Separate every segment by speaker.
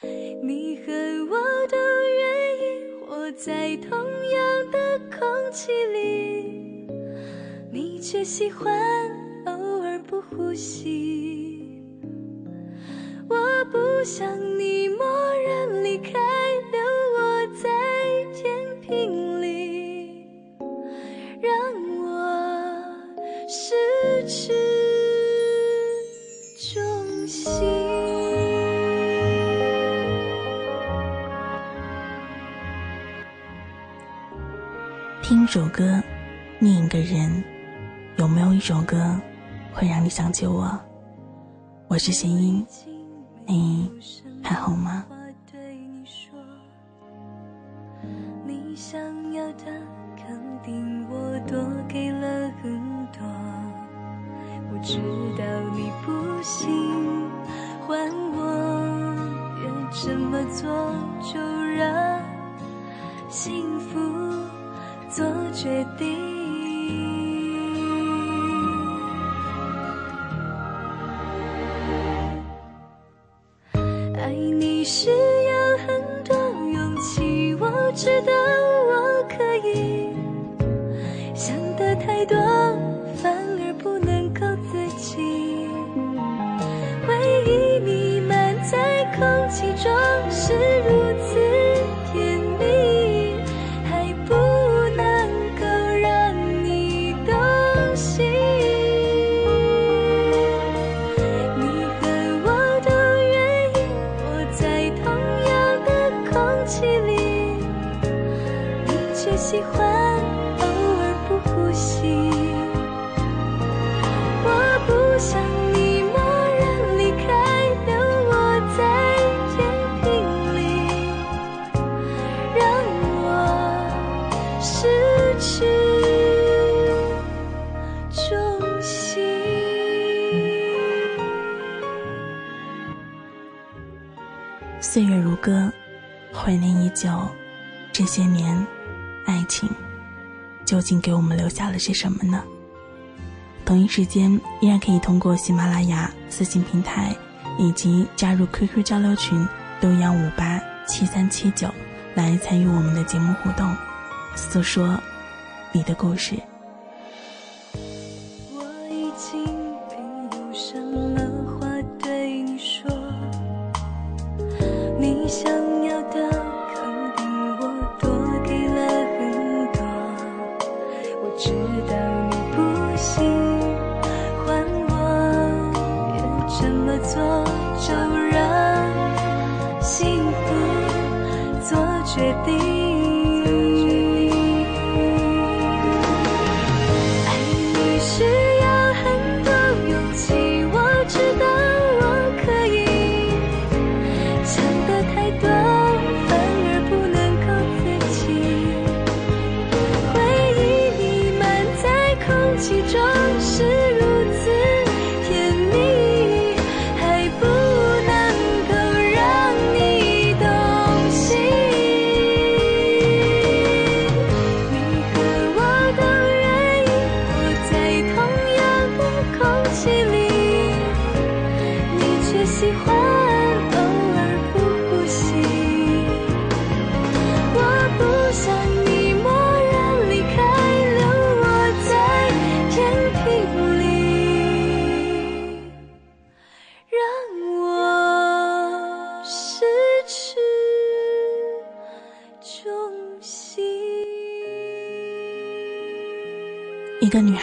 Speaker 1: 你和我都愿意活在同样的空气里，你却喜欢偶尔不呼吸。我不想你默
Speaker 2: 首歌，念一个人，有没有一首歌会让你想起我？我是弦音，你还好吗？
Speaker 1: 你想要的肯定我多给了很多，我知道你不喜欢我也这么做，就让幸福做决定。爱你需要很多勇气，我知道我可以。想的太多，
Speaker 2: 些年，爱情究竟给我们留下了些什么呢？同一时间，依然可以通过喜马拉雅私信平台，以及加入 QQ 交流群六幺五八七三七九来参与我们的节目互动，诉说你的故事。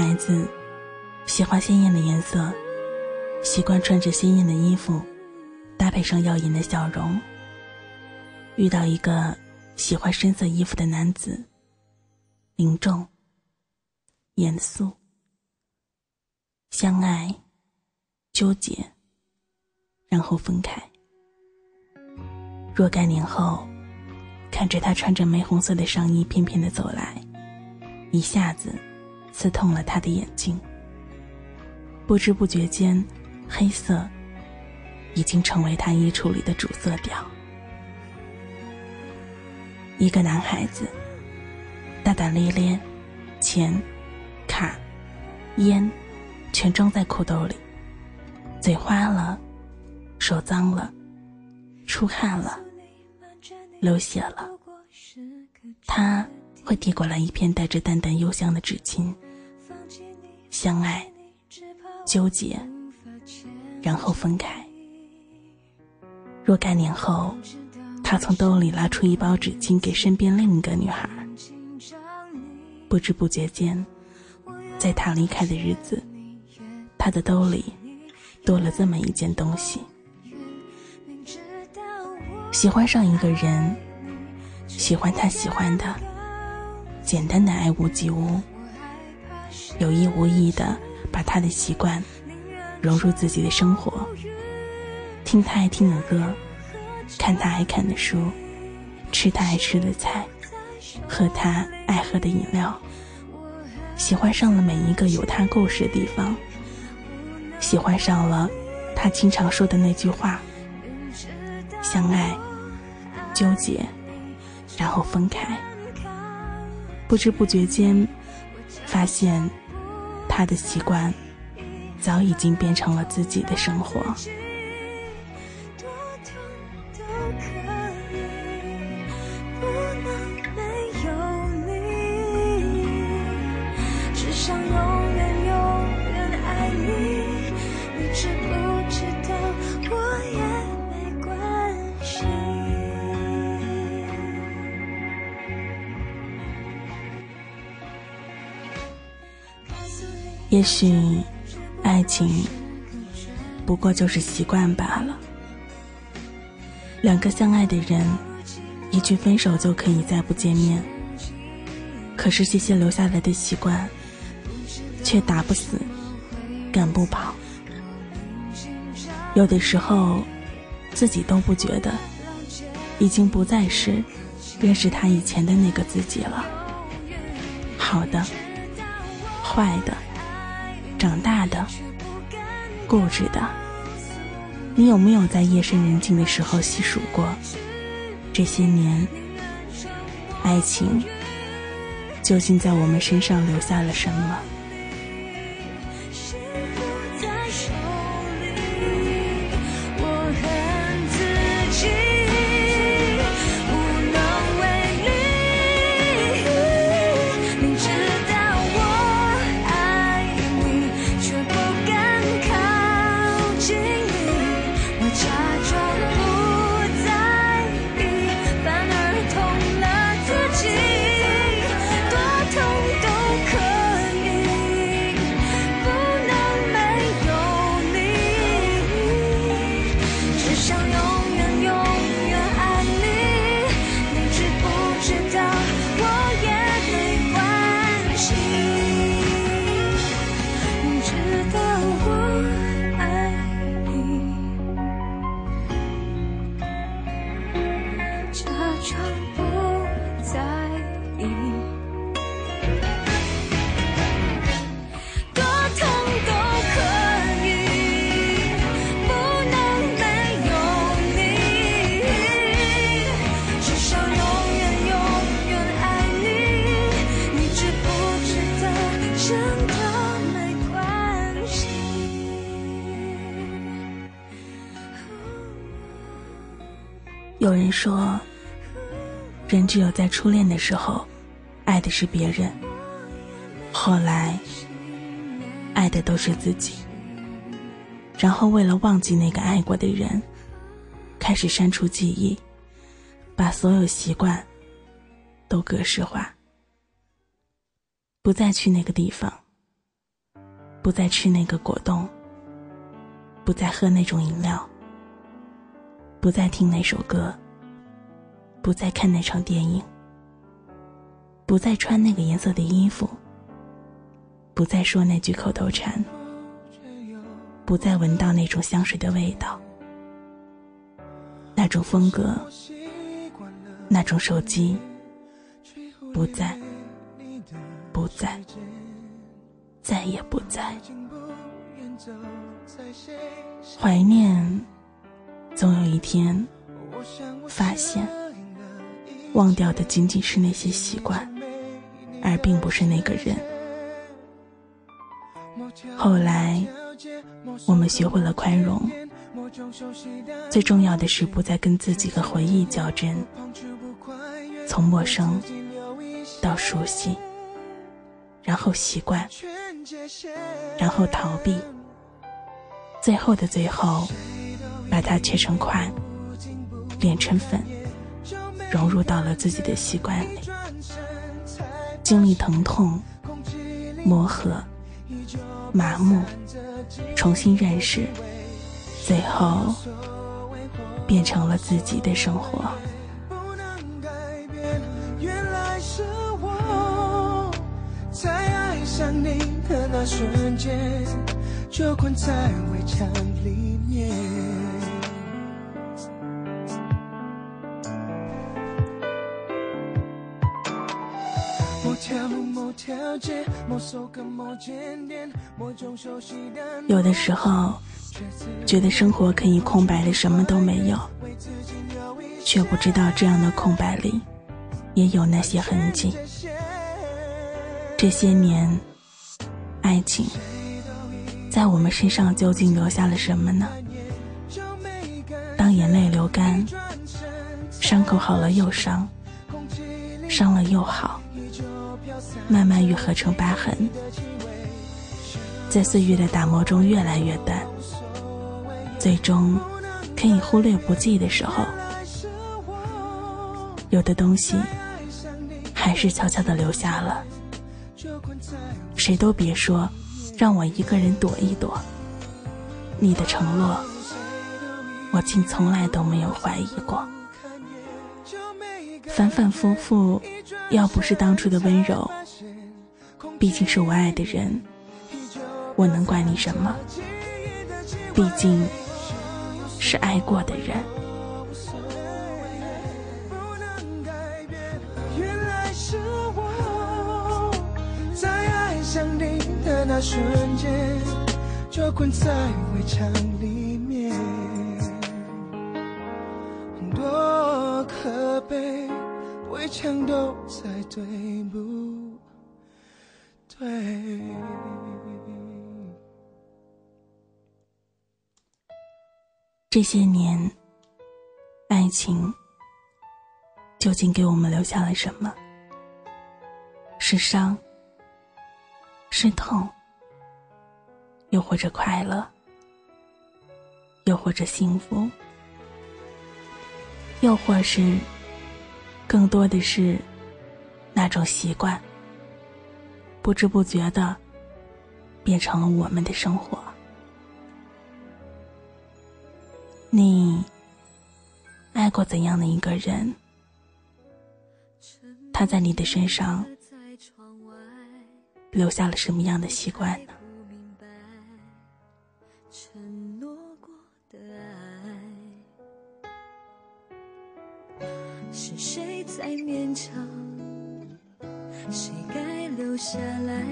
Speaker 2: 孩子喜欢鲜艳的颜色，习惯穿着鲜艳的衣服，搭配上耀眼的笑容。遇到一个喜欢深色衣服的男子，凝重、严肃、相爱、纠结，然后分开。若干年后，看着他穿着玫红色的上衣翩翩的走来，一下子刺痛了他的眼睛。不知不觉间，黑色已经成为他衣橱里的主色调。一个男孩子，大大咧咧，钱、卡、烟，全装在裤兜里，嘴花了，手脏了，出汗了，流血了，他会递过来一片带着淡淡幽香的纸巾。相爱，纠结，然后分开。若干年后，他从兜里拉出一包纸巾给身边另一个女孩。不知不觉间，在他离开的日子，他的兜里多了这么一件东西。喜欢上一个人，喜欢他喜欢的，简单的爱屋及乌，有意无意的把他的习惯融入自己的生活，听他爱听的歌，看他爱看的书，吃他爱吃的菜，喝他爱喝的饮料，喜欢上了每一个有他故事的地方，喜欢上了他经常说的那句话。相爱，纠结，然后分开。不知不觉间，发现他的习惯早已经变成了自己的生活。也许，爱情不过就是习惯罢了。两个相爱的人，一句分手就可以再不见面。可是这些留下来的习惯，却打不死，赶不跑。有的时候，自己都不觉得，已经不再是认识他以前的那个自己了。好的，坏的。长大的，固执的，你有没有在夜深人静的时候细数过，这些年，爱情究竟在我们身上留下了什么？说，人只有在初恋的时候，爱的是别人，后来爱的都是自己，然后为了忘记那个爱过的人，开始删除记忆，把所有习惯都格式化，不再去那个地方，不再吃那个果冻，不再喝那种饮料。不再听那首歌，不再看那场电影，不再穿那个颜色的衣服，不再说那句口头禅，不再闻到那种香水的味道，那种风格，那种手机，不在，不在，再也不在，怀念。总有一天，发现忘掉的仅仅是那些习惯，而并不是那个人。后来，我们学会了宽容，最重要的是不再跟自己的回忆较真，从陌生到熟悉，然后习惯，然后逃避，最后的最后，把它切成块，炼成粉，融入到了自己的习惯里，经历疼痛、磨合、麻木，重新认识。最后，变成了自己的生活。
Speaker 1: 不能改变，原来是我在爱上你的那瞬间，就困在围墙里面。
Speaker 2: 有的时候。觉得生活可以空白的什么都没有，却不知道这样的空白里，也有那些痕迹。这些年，爱情在我们身上究竟留下了什么呢？当眼泪流干，伤口好了又伤，伤了又好，慢慢愈合成疤痕，在岁月的打磨中越来越淡。最终可以忽略不计的时候，有的东西还是悄悄的留下了。谁都别说，让我一个人躲一躲。你的承诺，我竟从来都没有怀疑过。反反复复，要不是当初的温柔，毕竟是我爱的人，我能怪你什么？毕竟。是爱过的人。
Speaker 1: 原来是我在爱上你的那瞬间，就困在围墙里面。多可悲，围墙都在对不
Speaker 2: 这些年，爱情究竟给我们留下了什么？是伤，是痛，又或者快乐，又或者幸福，又或是更多的是那种习惯，不知不觉的变成了我们的生活。你爱过怎样的一个人？他在你的身上留下了什么样的习惯呢？
Speaker 1: 是谁在勉强？谁该留下来？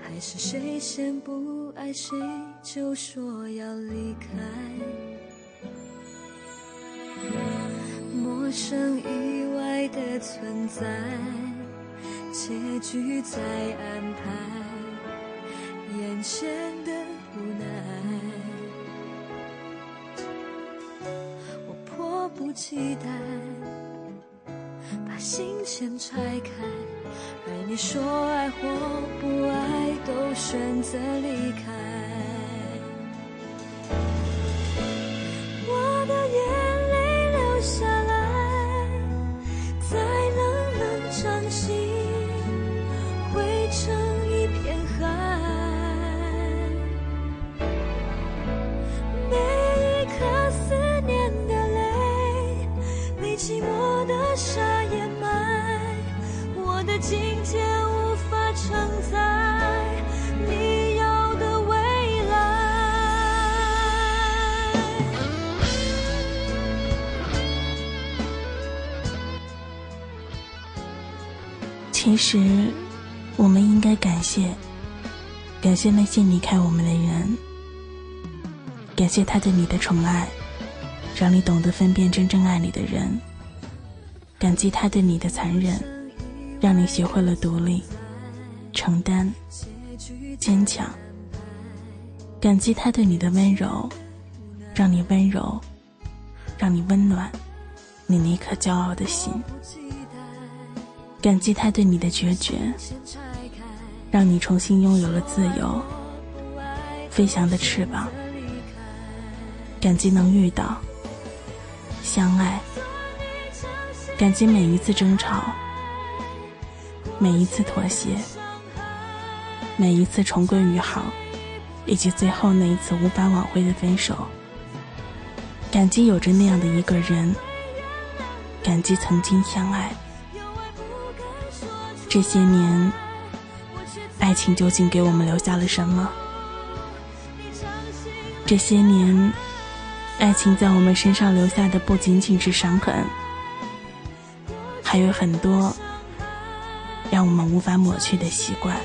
Speaker 1: 还是谁先不爱谁就说要离开？陌生意外的存在，结局在安排，眼前的无奈，我迫不及待把心先拆开，爱你说爱或不爱，都选择离开。
Speaker 2: 其实，我们应该感谢，感谢那些离开我们的人，感谢他对你的宠爱，让你懂得分辨真正爱你的人；感激他对你的残忍，让你学会了独立、承担、坚强；感激他对你的温柔，让你温柔，让你温暖你那颗骄傲的心。感激他对你的决绝，让你重新拥有了自由、飞翔的翅膀。感激能遇到、相爱，感激每一次争吵、每一次妥协、每一次重归于好，以及最后那一次无法挽回的分手。感激有着那样的一个人，感激曾经相爱。这些年，爱情究竟给我们留下了什么？这些年，爱情在我们身上留下的不仅仅是伤痕，还有很多让我们无法抹去的习惯。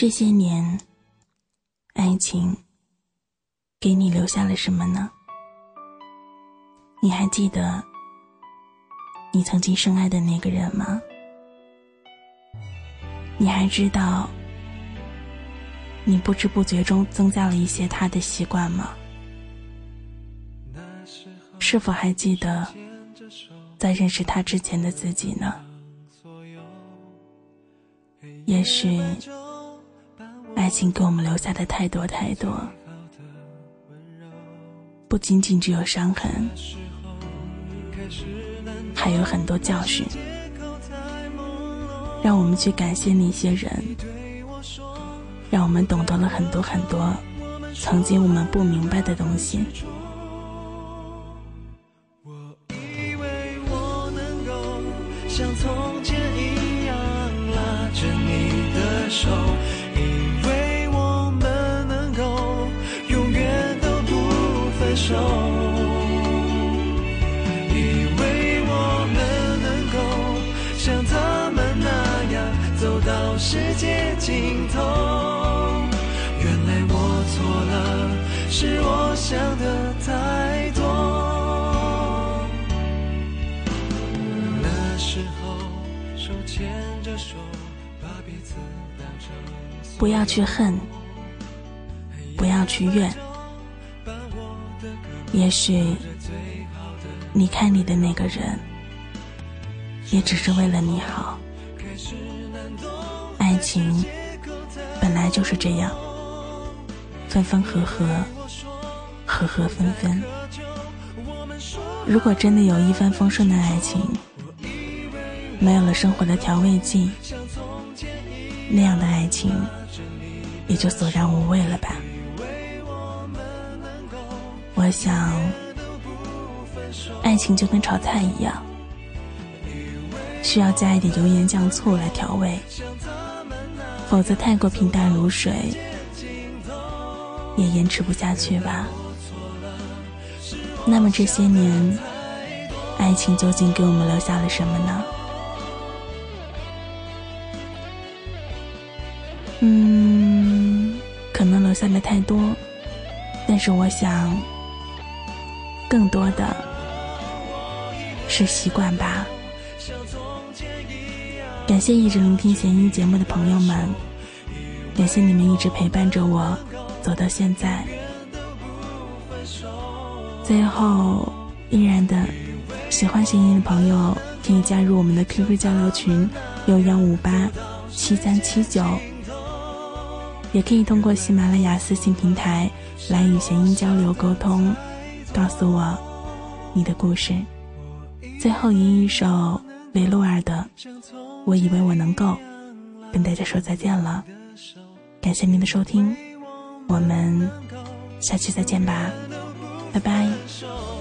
Speaker 2: 这些年，爱情给你留下了什么呢？你还记得你曾经深爱的那个人吗？你还知道你不知不觉中增加了一些他的习惯吗？是否还记得在认识他之前的自己呢？也许。爱情给我们留下的太多太多，不仅仅只有伤痕，还有很多教训。让我们去感谢那些人，让我们懂得了很多很多曾经我们不明白的东西。不要去恨，不要去怨。也许离开你的那个人，也只是为了你好。爱情本来就是这样，分分合合，合合分分。如果真的有一帆风顺的爱情，没有了生活的调味剂，那样的爱情也就索然无味了吧。我想，爱情就跟炒菜一样，需要加一点油盐酱醋来调味，否则太过平淡如水，也延迟不下去吧。那么这些年，爱情究竟给我们留下了什么呢？嗯，可能留下的太多，但是我想。更多的是习惯吧。感谢一直聆听闲音节目的朋友们，感谢你们一直陪伴着我走到现在。最后，依然的喜欢闲音的朋友可以加入我们的 QQ 交流群六幺五八七三七九，也可以通过喜马拉雅私信平台来与弦音交流沟通。告诉我你的故事。最后吟一首雷洛尔的《我以为我能够》，跟大家说再见了。感谢您的收听，我们下期再见吧，拜拜。